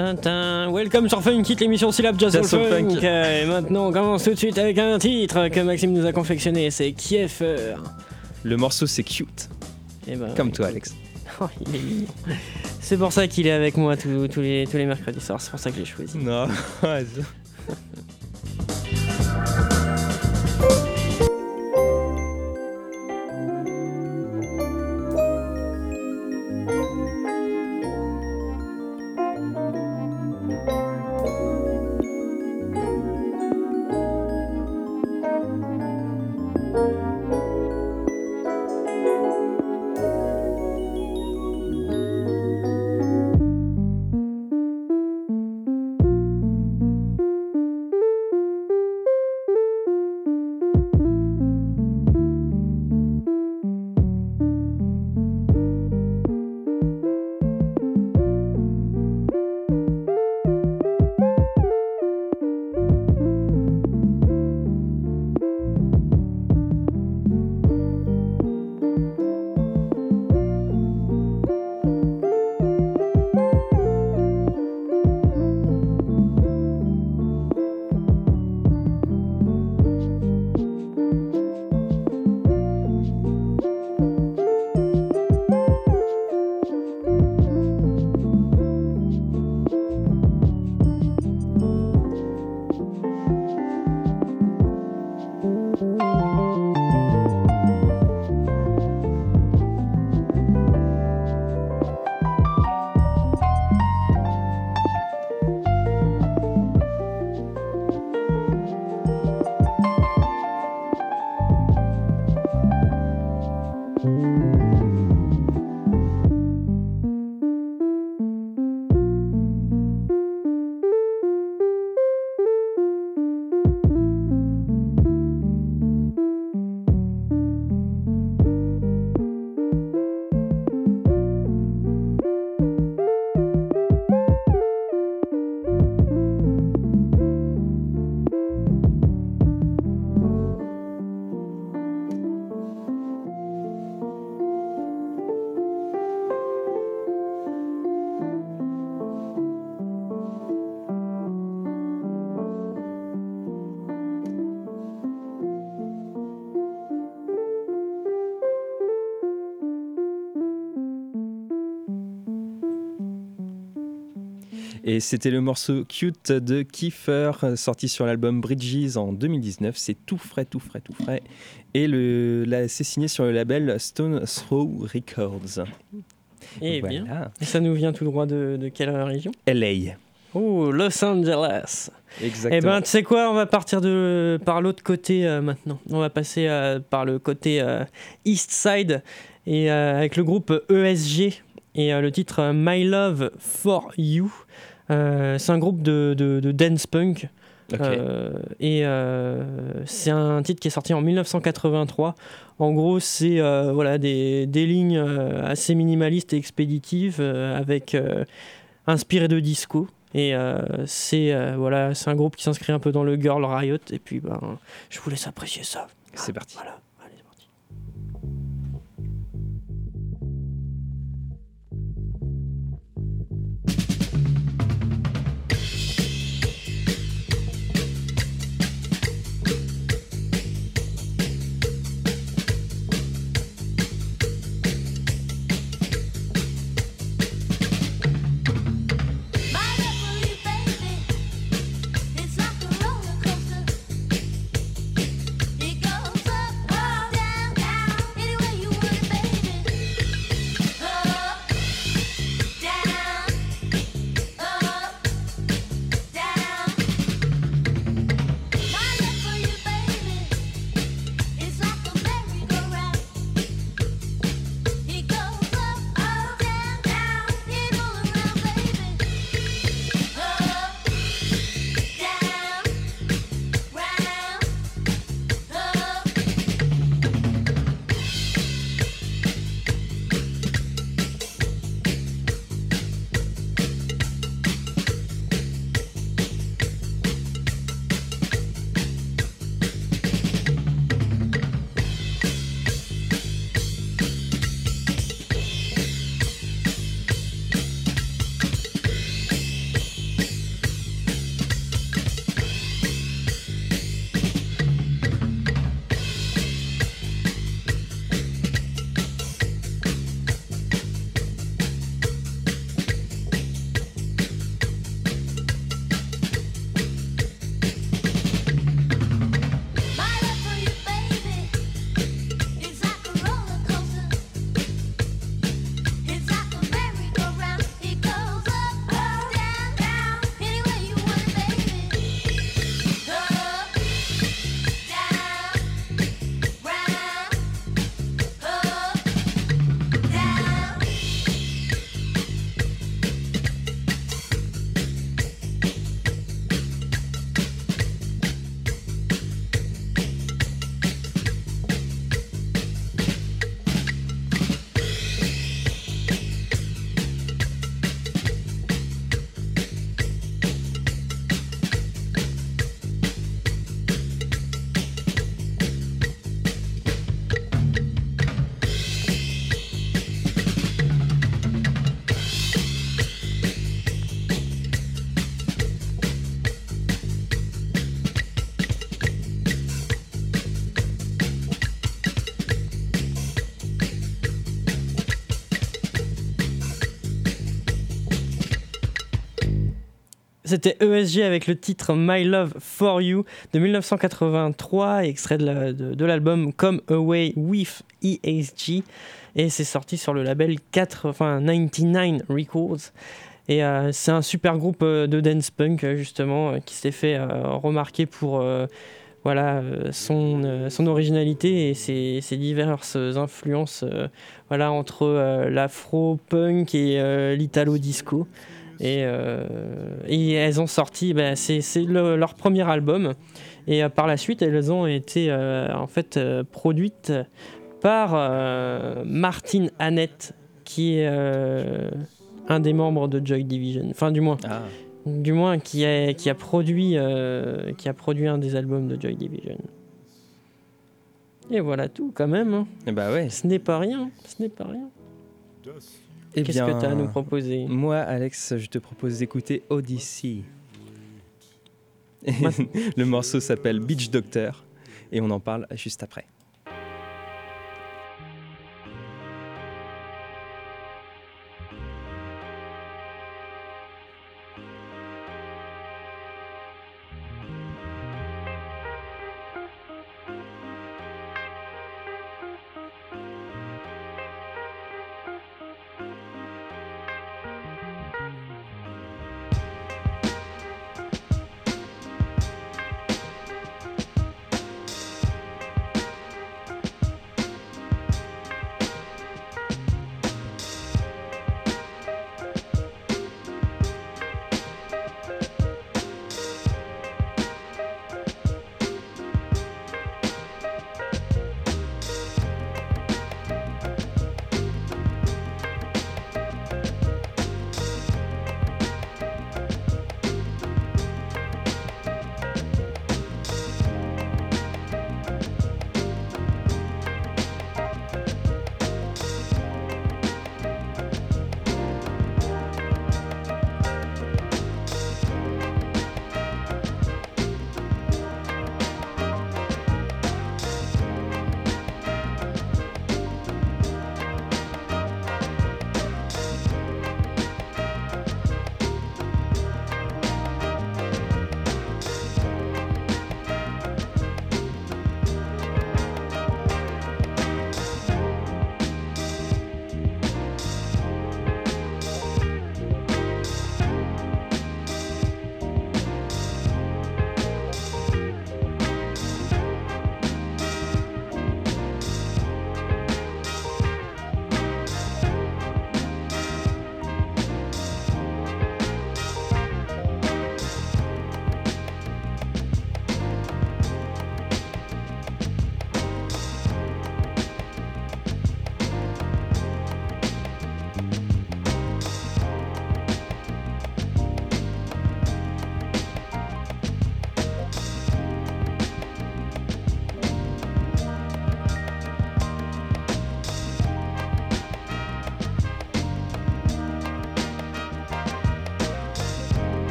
Tintin, welcome sur Funk Kit, l'émission Syllab Jazz, Jazz Soul Soul Funk. Funk. Et maintenant, on commence tout de suite avec un titre que Maxime nous a confectionné, c'est Kieffer. Le morceau c'est cute, Et ben, comme toi Alex. oh, il est mignon. C'est pour ça qu'il est avec moi tous, tous les, tous les mercredis soirs, c'est pour ça que je l'ai choisi. Non, Et c'était le morceau Cute de Kiefer, sorti sur l'album Bridges en 2019. C'est tout frais, tout frais, tout frais. Et le, c'est signé sur le label Stone Throw Records. Et Voilà. bien. Et ça nous vient tout droit de, de quelle région? LA. Oh, Los Angeles. Exactement. Eh ben, tu sais quoi, on va partir de, par l'autre côté euh, maintenant. On va passer euh, par le côté euh, East Side et euh, avec le groupe ESG et le titre My Love for You. Euh, c'est un groupe de, de- de dance punk Ok. euh, et euh, c'est un titre qui est sorti en 1983. En gros, c'est euh, voilà, des, des lignes assez minimalistes et expéditives avec inspiré de disco. Et c'est voilà, c'est un groupe qui s'inscrit un peu dans le Girl Riot. Et puis, ben, je vous laisse apprécier ça. C'est parti. Voilà, C'était ESG avec le titre My Love for You de 1983, extrait de l'album Come Away with ESG. Et c'est sorti sur le label 99 Records. Et euh, c'est un super groupe euh, de dance punk, justement, qui s'est fait remarquer pour voilà, son, son originalité et ses, ses diverses influences voilà, entre l'afro-punk et l'italo-disco. Et, euh, et, elles ont sorti, ben, c'est leur premier album. Et euh, par la suite, elles ont été euh, en fait produites par Martin Annette, qui est un des membres de Joy Division. Enfin, du moins. Ah. Du moins, qui a, qui, a produit, qui a produit un des albums de Joy Division. Et voilà tout, quand même. Hein. Et eh bah ouais. Ce n'est pas rien. Ce n'est pas rien. Eh Qu'est-ce que tu as à nous proposer Moi, Alex, je te propose d'écouter Odyssey. le morceau s'appelle Beach Doctor et on en parle juste après.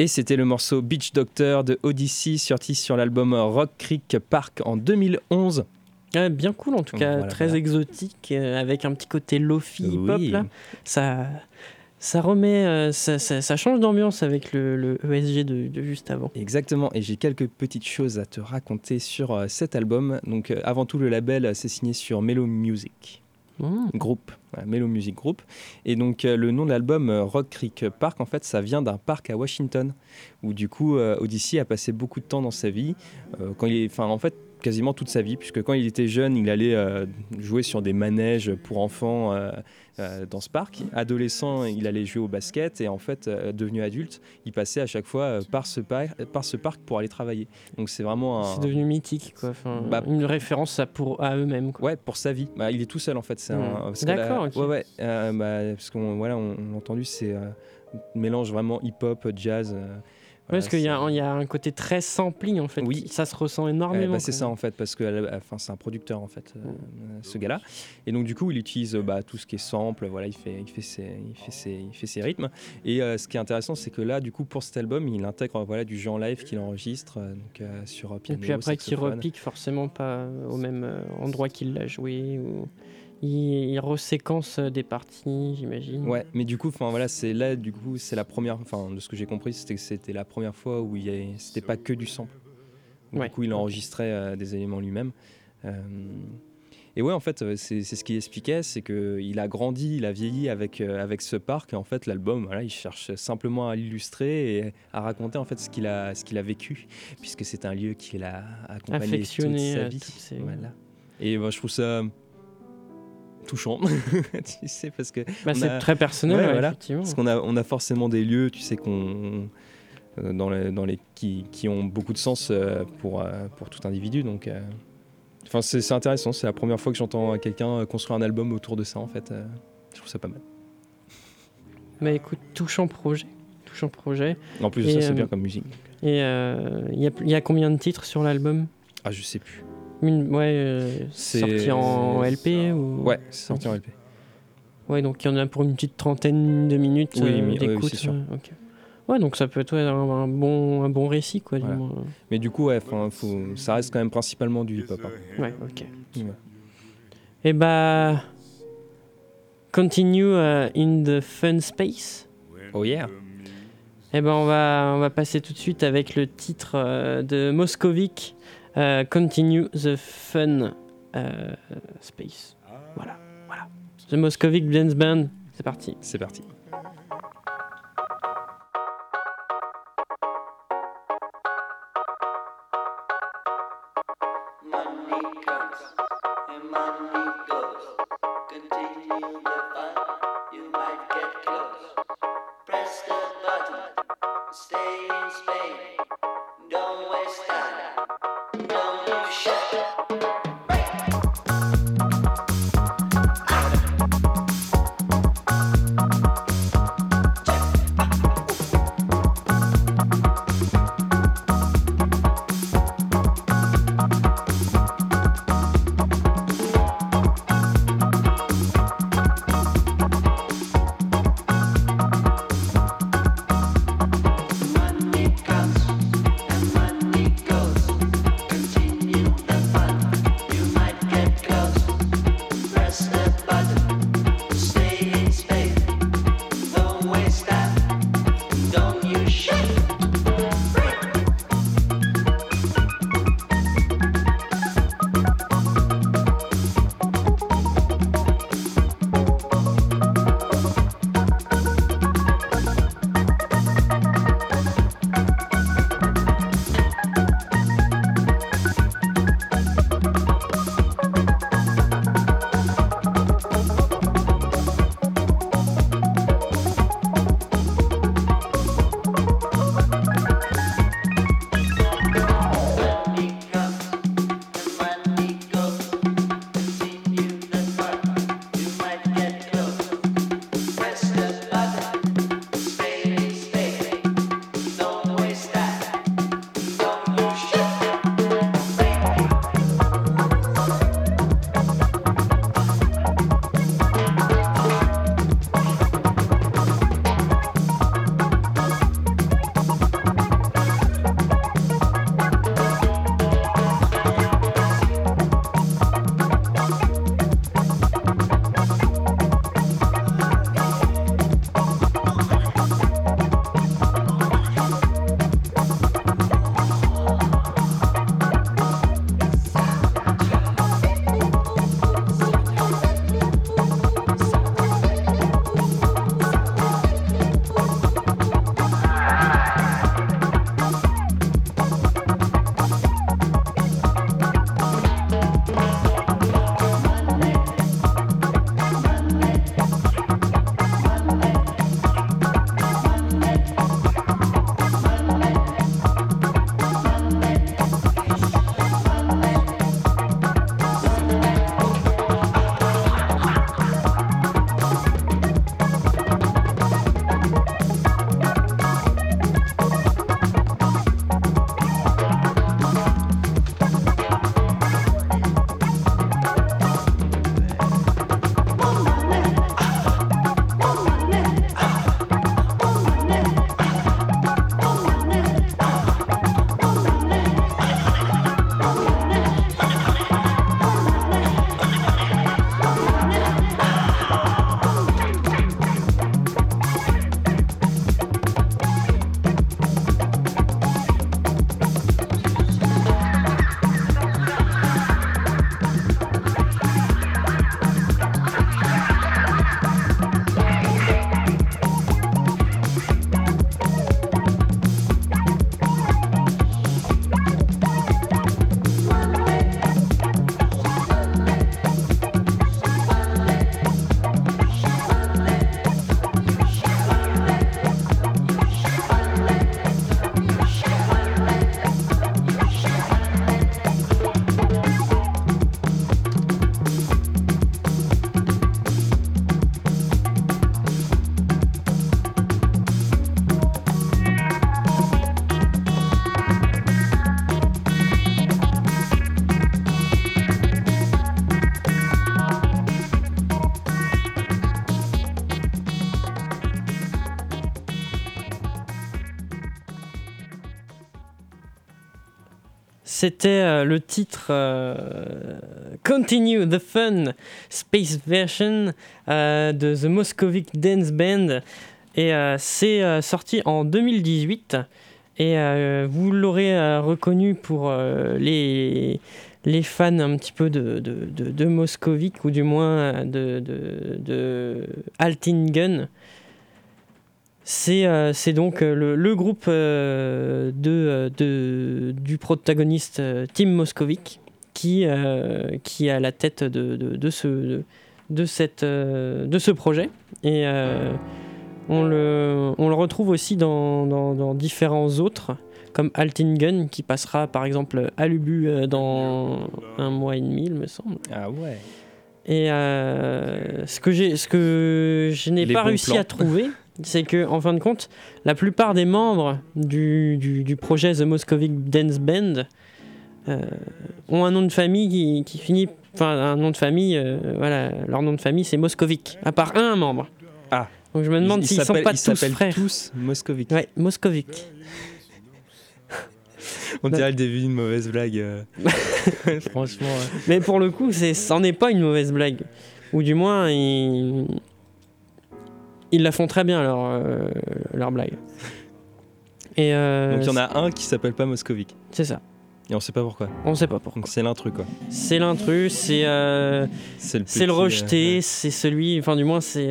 Et c'était le morceau Beach Doctor de Odyssey, sorti sur l'album Rock Creek Park en 2011. bien cool en tout cas, très exotique, euh, avec un petit côté lofi hip-hop là. Ça, ça remet, euh, ça, ça, change d'ambiance avec le, ESG de, juste avant. Exactement, et j'ai quelques petites choses à te raconter sur euh, cet album. Donc avant tout, le label, c'est signé sur Mellow Music. Mmh. Groupe, Mellow Music Group. Et donc le nom de l'album Rock Creek Park, en fait, ça vient d'un parc à Washington, où du coup Odyssey a passé beaucoup de temps dans sa vie. quand il est, en fait, quasiment toute sa vie, puisque quand il était jeune, il allait euh, jouer sur des manèges pour enfants euh, euh, dans ce parc. Adolescent, il allait jouer au basket, et en fait, devenu adulte, il passait à chaque fois par ce, par, par ce parc pour aller travailler. Donc c'est vraiment C'est devenu mythique, quoi. Bah, une référence à, pour, à eux-mêmes. Ouais, pour sa vie. Bah, il est tout seul, en fait. Hmm. D'accord. Ouais, ouais. Bah, parce qu'on voilà, on, l'a entendu, c'est un mélange vraiment hip-hop, jazz parce qu'il y, y, a un côté très sampling en fait. Oui. ça se ressent énormément. Bah, c'est ça en fait, parce que enfin, c'est un producteur en fait, euh, ce gars-là. Et donc du coup, il utilise bah, tout ce qui est sample, voilà, il fait, il fait, ses, il fait, ses, il fait ses rythmes. Et euh, ce qui est intéressant, c'est que là, du coup, pour cet album, il intègre voilà, du jeu en live qu'il enregistre euh, donc, sur piano. Et puis après, qu'il repique forcément pas au même endroit qu'il l'a joué. Ou il, reséquence des parties, j'imagine. Ouais, mais du coup, enfin voilà, c'est là, du coup, c'est la première, enfin de ce que j'ai compris, c'était que c'était la première fois où il c'était pas que du sample. Du coup, il enregistrait euh, des éléments lui-même. Euh, et ouais, en fait, euh, c'est ce qu'il expliquait, c'est qu'il a grandi, il a vieilli avec, avec ce parc. Et en fait, l'album, voilà, il cherche simplement à l'illustrer et à raconter en fait ce qu'il a, ce qu'il a vécu, puisque c'est un lieu qu'il a accompagné toute sa vie. Voilà. Et bah, je trouve ça touchant, tu sais, parce que bah, c'est très personnel, voilà, Parce qu'on a, on a forcément des lieux, tu sais, qu'on euh, dans les, dans les qui, qui, ont beaucoup de sens euh, pour, euh, pour tout individu, donc. Enfin, c'est intéressant. C'est la première fois que j'entends quelqu'un construire un album autour de ça, en fait. je trouve ça pas mal. Bah écoute, touchant projet. Touchant projet. En plus, ça, c'est bien comme musique. Et il y, a, y a combien de titres sur l'album? Ah, je sais plus ouais, euh, c'est sorti en LP ou... Ouais, c'est sorti en LP. Ouais, donc il y en a pour une petite trentaine de minutes oui, euh, d'écoute. Oui, euh, Ouais, donc ça peut être un, bon, un bon récit, quoi. Mais du coup, ouais, faut, ça reste quand même principalement du hip-hop. Hein. Ouais, ok. Et eh bah. Continue in the fun space. Oh yeah. Et eh ben on va, on va passer tout de suite avec le titre de Moscovic Uh, continue the fun uh, space. Voilà, voilà. The Moscovic Dance Band, c'est parti. C'est parti. C'était euh, le titre euh, Continue the Fun Space Version euh, de The Moscovic Dance Band. Et c'est sorti en 2018. Et vous l'aurez reconnu pour les, fans un petit peu de, de, de, Moscovic, ou du moins de, de Altingen. C'est donc le, le groupe de, de, du protagoniste Tim Moscovic qui, qui est à la tête de, de ce, de, cette, de ce projet. Et on, le, on le retrouve aussi dans, dans, dans différents autres comme Altingen qui passera par exemple à Lubu dans un mois et demi, il me semble. Ah ouais. Et ce que ce que je n'ai pas réussi à trouver, c'est que en fin de compte, la plupart des membres du, du, projet The Moscovic Dance Band euh, ont un nom de famille qui, finit, enfin un nom de famille, euh, voilà, leur nom de famille c'est Moscovic, à part un membre. Ah. Donc je me demande s'ils sont pas tous frères. tous Moscovic. Ouais, Moscovic. On dirait le début d'une mauvaise blague. Euh. Franchement. Mais pour le coup, c'en est, pas une mauvaise blague. Ou du moins, ils, ils la font très bien, leur, euh, leur blague. Et euh, Donc il y en a un qui s'appelle pas Moscovic. C'est ça. Et on sait pas pourquoi. On sait pas pourquoi. Donc c'est l'intrus quoi. C'est l'intrus, c'est euh, c'est le, rejeté, c'est celui, enfin du moins c'est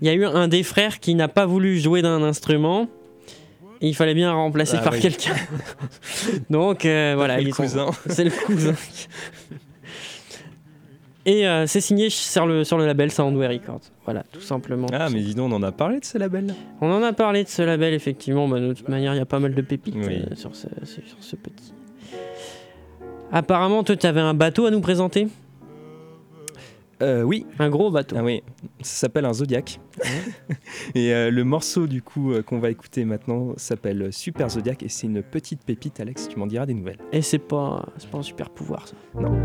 il y a eu un des frères qui n'a pas voulu jouer d'un instrument. Et il fallait bien remplacer ah par quelqu'un. Donc voilà, c'est le cousin. C'est le cousin. Et euh, c'est signé sur le, sur le label Soundway Records. Voilà, tout simplement. Ah, mais dis donc, on en a parlé de ce label On en a parlé de ce label, effectivement. Bah, de toute manière, il y a pas mal de pépites euh, sur, ce, sur ce petit. Apparemment, toi, tu avais un bateau à nous présenter? Euh, oui. Un gros bateau. Ah oui, ça s'appelle un Zodiac. et le morceau du coup qu'on va écouter maintenant s'appelle Super Zodiac et c'est une petite pépite, Alex, tu m'en diras des nouvelles. Et c'est pas, pas un super pouvoir ça. Non.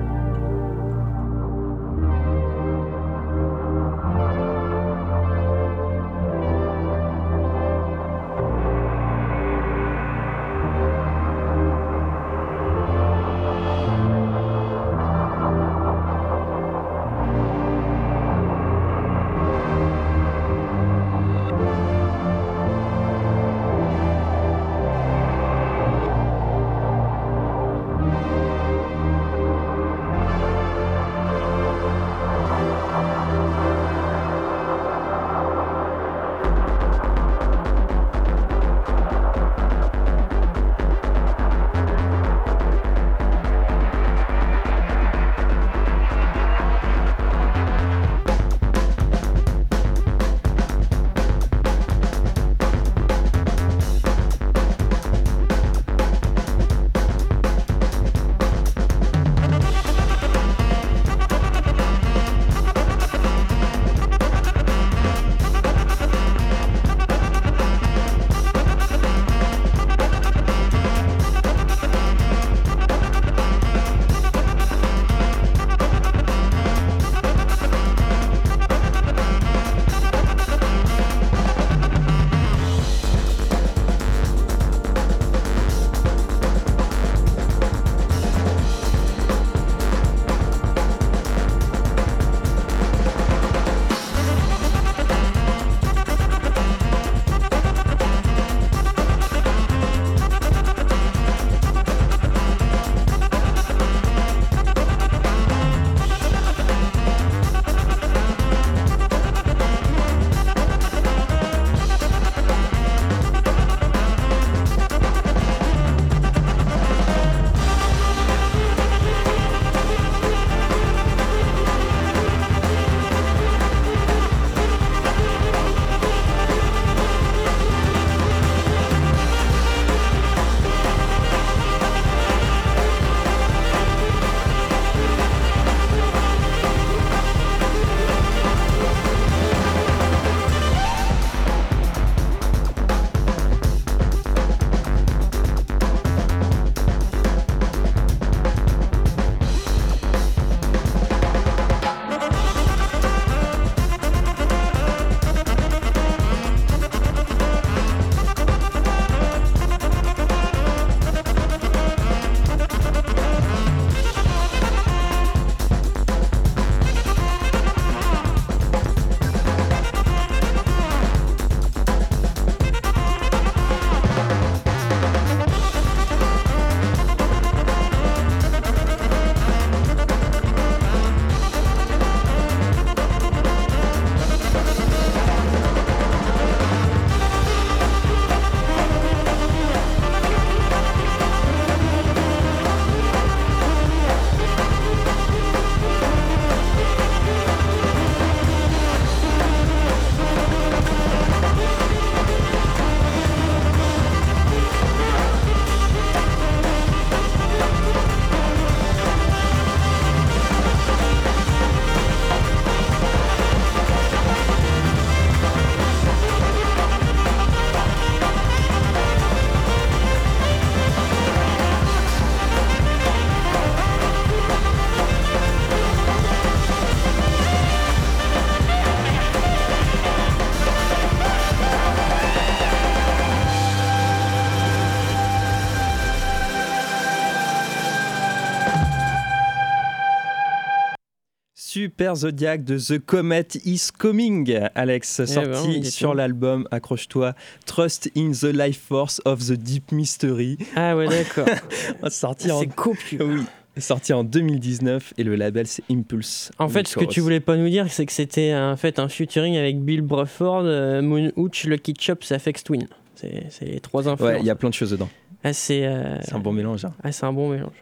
Super Zodiac de The Comet is Coming, Alex, Eh ben, sorti sur l'album, accroche-toi, Trust in the Life Force of the Deep Mystery, Ah ouais, d'accord. sorti en, copieux. oui, sorti en 2019 et le label c'est Impulse. En fait, ce que tu voulais pas nous dire, c'est que c'était en fait un featuring avec Bill Bruford, euh, Moon Hooch, Lucky Chop, c'est Afex Twin. C'est les trois influences. Ouais, il y a plein de choses dedans. Ah, c'est euh, C'est un bon mélange. hein. ah, c'est un bon mélange.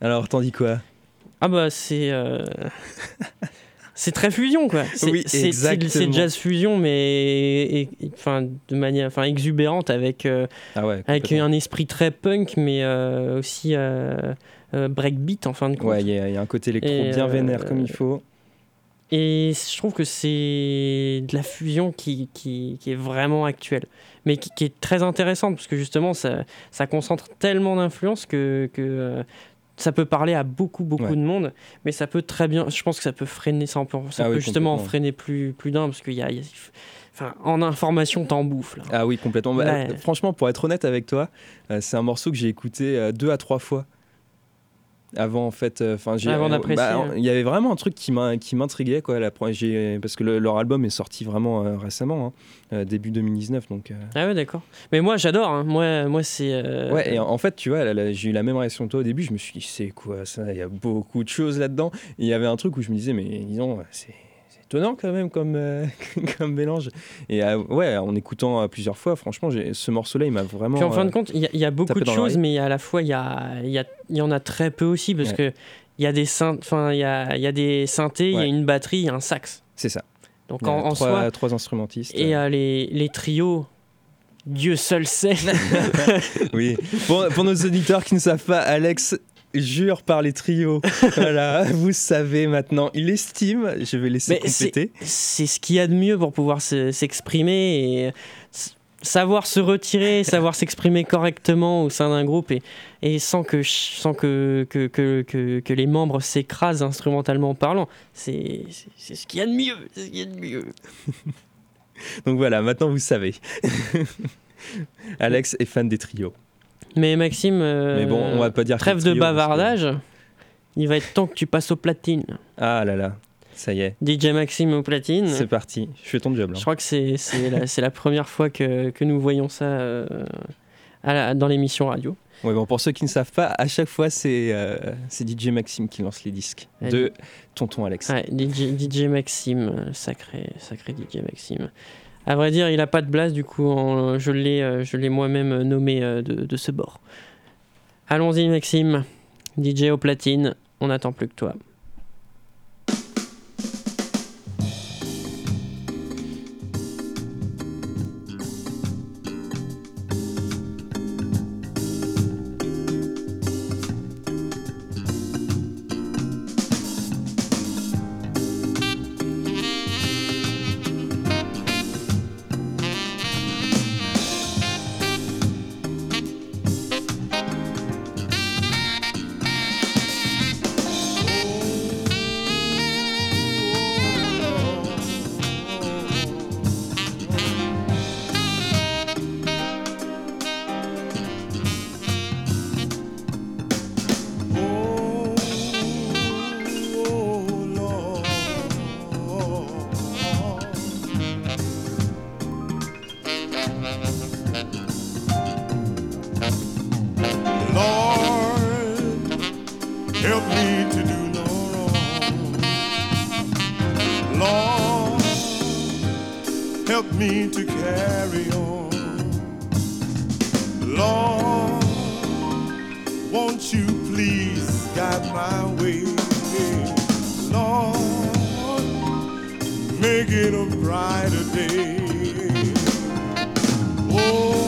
Alors, t'en dis quoi? Ah bah c'est euh, c'est très fusion quoi. C'est Oui, c'est- jazz fusion mais enfin de manière enfin exubérante avec euh, Ah ouais. avec un esprit très punk mais euh, aussi euh, breakbeat en fin de compte. Ouais, il y, a il y a un côté électro Et, bien vénère comme il faut. Et je trouve que c'est de la fusion qui, qui, qui est vraiment actuelle, mais qui, qui est très intéressante, parce que justement, ça, ça concentre tellement d'influence que, que ça peut parler à beaucoup, beaucoup Ouais. de monde, mais ça peut très bien, je pense que ça peut freiner, ça, peut, ça Ah peut oui, justement freiner plus, plus d'un, parce qu'il y a... il y a- Enfin, en information, t'en bouffes. Là. Ah oui, complètement. Bah, Ouais. franchement, pour être honnête avec toi, euh, c'est un morceau que j'ai écouté euh, deux à trois fois. Avant en fait, euh, enfin Avant euh, d'apprécier, bah, ouais. il y avait vraiment un truc qui m'a- qui m'intriguait quoi. La, parce que le- leur album est sorti vraiment euh, récemment, hein, euh, début 2019, donc. euh, Ah ouais, d'accord. Mais moi, j'adore. hein. Moi, moi c'est... Ouais, et en, fait, tu vois, là, là, j'ai eu la même réaction que toi au début. Je me suis dit, c'est quoi ça? Il y a beaucoup de choses là-dedans. Et il y avait un truc où je me disais, mais disons, c'est étonnant quand même comme, euh, comme mélange. Et euh, ouais, en écoutant euh, plusieurs fois, franchement, ce morceau-là, il m'a vraiment. Puis en fin euh, de compte, il y, a- il y a beaucoup de choses, mais à la fois, il y, a, il y, a- y en a très peu aussi, parce Ouais. que il y a des synth- enfin, il y a, y a des synthés, il y a Ouais. une batterie, il y a un sax. c'est ça. Donc en, en trois, soi, trois instrumentistes. et euh, les, les trios, Dieu seul sait. Oui. Pour, pour nos auditeurs qui ne savent pas, Alex jure par les trios. voilà, vous savez maintenant. Il estime, je vais laisser Mais c'est- compléter. c'est ce qu'il y a de mieux pour pouvoir se- s'exprimer et savoir se retirer, savoir s'exprimer correctement au sein d'un groupe et, et sans que sans que, que, que, que, que les membres s'écrasent instrumentalement parlant. C'est ce qu'il y a de mieux. c'est ce qu'il y a de mieux. Donc voilà, maintenant vous savez. Alex est fan des trios. Mais Maxime, euh, Mais bon, on va pas dire que trêve de que- bavardage. Il va être temps que tu passes aux platines. Ah là là, ça y est, DJ Maxime aux platines. c'est parti. Je fais ton job là. Je crois que c'est la, la première fois que, que nous voyons ça euh, à la- dans l'émission radio. Ouais, bon, pour ceux qui ne savent pas, à chaque fois, c'est euh, DJ Maxime qui lance les disques Ouais. de Tonton Alex. Ouais, DJ, DJ Maxime, euh, sacré, sacré DJ Maxime. À vrai dire, il a pas de blase, du coup, en- je l'ai euh, je l'ai moi-même nommé euh, de, de ce bord. Allons-y, Maxime. DJ au platine, on n'attend plus que toi. Help me to do no wrong. Lord, help me to carry on. Lord, won't you please guide my way? Lord, make it a brighter day. Oh,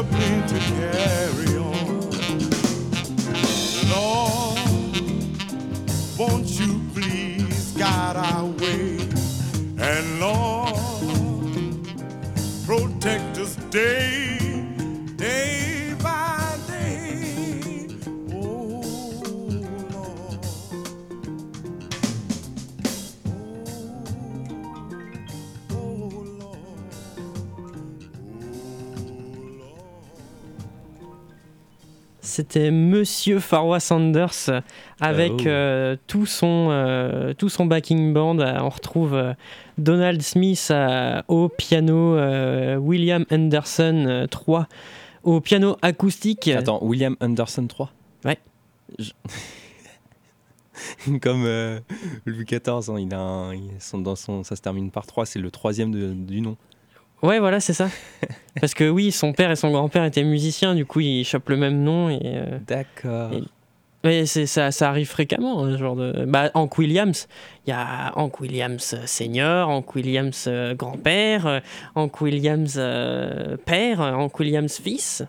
airplane to carry C'était Monsieur Farwa Sanders avec Oh. euh, tout, son, euh, tout son backing band. Euh, On retrouve euh, Donald Smith au piano, William Anderson euh, 3 au piano acoustique. Attends, William Anderson 3 Ouais. Je- Comme Louis XIV, hein, il a un- il- son- dans son, ça se termine par 3, c'est le troisième de- du nom. Ouais, voilà, c'est ça. Parce que oui, son père et son grand-père étaient musiciens, du coup, ils chopent le même nom. Et, euh, D'accord. Et- mais ça, ça arrive fréquemment, hein, ce genre de. Bah, Hank Williams, il y a Hank Williams euh, senior, Hank Williams euh, grand-père, Hank Williams euh, père, Hank Williams fils.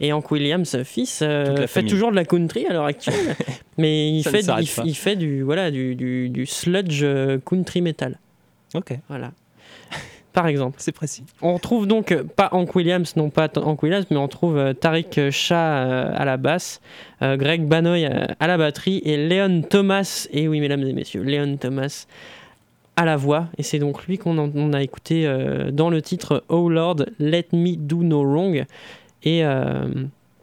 Et Hank Williams fils euh, fait toujours de la country à l'heure actuelle, mais il Ça fait, du- il, fait du voilà du, du, du sludge country metal, Ok, voilà. Par exemple. c'est précis. On retrouve donc euh, pas Hank Williams, non pas Hank Williams, mais on trouve euh, Tariq Shah euh, à la basse, euh, Greg Banoy euh, à la batterie et Leon Thomas, et oui mesdames et messieurs, Leon Thomas à la voix. Et c'est donc lui qu'on a écouté euh, dans le titre Oh Lord, Let Me Do No Wrong. Et euh,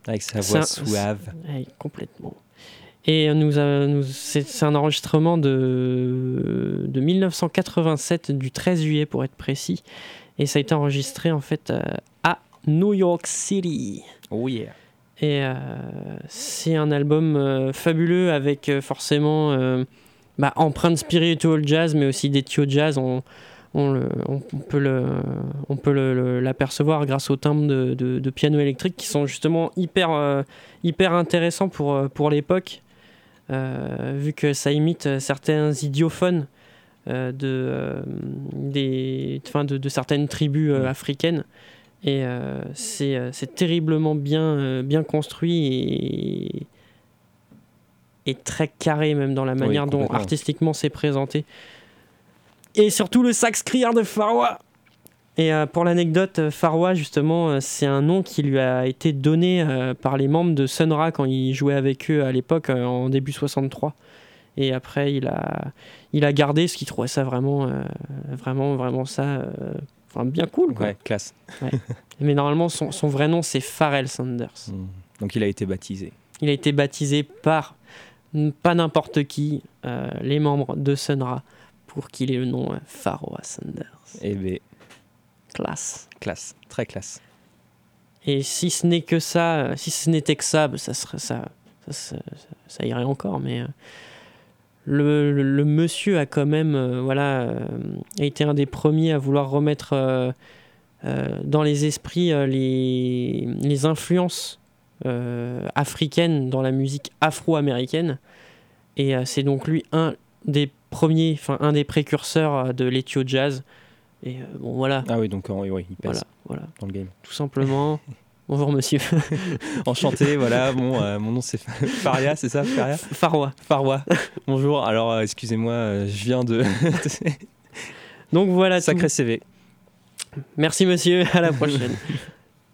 Avec sa voix un- suave. Ouais, complètement. Et nous, c'est un enregistrement de, de 1987, du 13 juillet pour être précis. Et ça a été enregistré en fait euh, à New York City. Oh yeah. Et euh, c'est un album euh, fabuleux avec forcément bah, empreinte spiritual jazz, mais aussi des tio jazz. On, on, le- on- peut le- on peut l'apercevoir grâce aux timbres de, de- de piano électrique qui sont justement hyper, euh, hyper intéressants pour, pour l'époque, vu que ça imite euh, certains idiophones euh, de, euh, des, enfin, de, de certaines tribus euh, Mm. africaines. Et euh, c'est euh, terriblement bien, euh, bien construit et, et très carré même dans la manière dont artistiquement c'est présenté. Et surtout le sax criard de Farwa. Et euh, pour l'anecdote, euh, Farwa, justement, euh, c'est un nom qui lui a été donné par les membres de Sun Ra quand il jouait avec eux à l'époque, en début 63. Et après, il a, il a gardé ce qu'il trouvait ça vraiment, euh, vraiment, vraiment ça, euh, enfin, bien cool. Quoi. Ouais, classe. Mais normalement, son, son vrai nom, c'est Pharrell Sanders. Mm. Donc il a été baptisé. Il a été baptisé par pas n'importe qui, euh, les membres de Sun Ra, pour qu'il ait le nom Farwa Sanders. Eh ben, Classe. classe. Très classe. Et si ce n'est que ça, si ce n'était que ça, bah, ça, serait, ça, ça, ça, ça irait encore. Mais euh, le, le- le monsieur a quand même euh, voilà, euh, été un des premiers à vouloir remettre euh, euh, dans les esprits euh, les, les influences euh, africaines dans la musique afro-américaine. Et euh, c'est donc lui un des premiers, enfin un des précurseurs de l'ethio jazz. Et euh, bon voilà, Ah oui, donc oui, oui, il pèse voilà, voilà, dans le game. tout simplement. Bonjour monsieur. Enchanté, voilà. Bon, euh, mon nom c'est Faria, c'est ça, Faria? Farwa. Farwa. Bonjour. Alors, euh, excusez-moi, je viens de Donc voilà. tout. sacré CV. Merci monsieur, à la prochaine.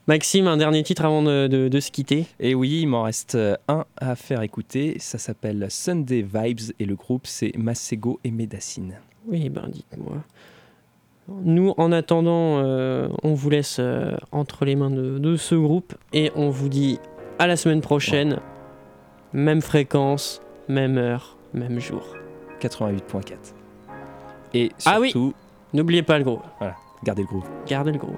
Maxime, un dernier titre avant de, de- de se quitter. Et oui, il m'en reste un à faire écouter. Ça s'appelle Sunday Vibes et le groupe c'est Masego et Médacine. Oui, ben dites-moi. Nous, en attendant, euh, on vous laisse euh, entre les mains de, de ce groupe et on vous dit à la semaine prochaine. Même fréquence, même heure, même jour. 88.4. Et Ah oui. surtout, N'oubliez pas le groupe. gardez le groupe. Gardez le groupe.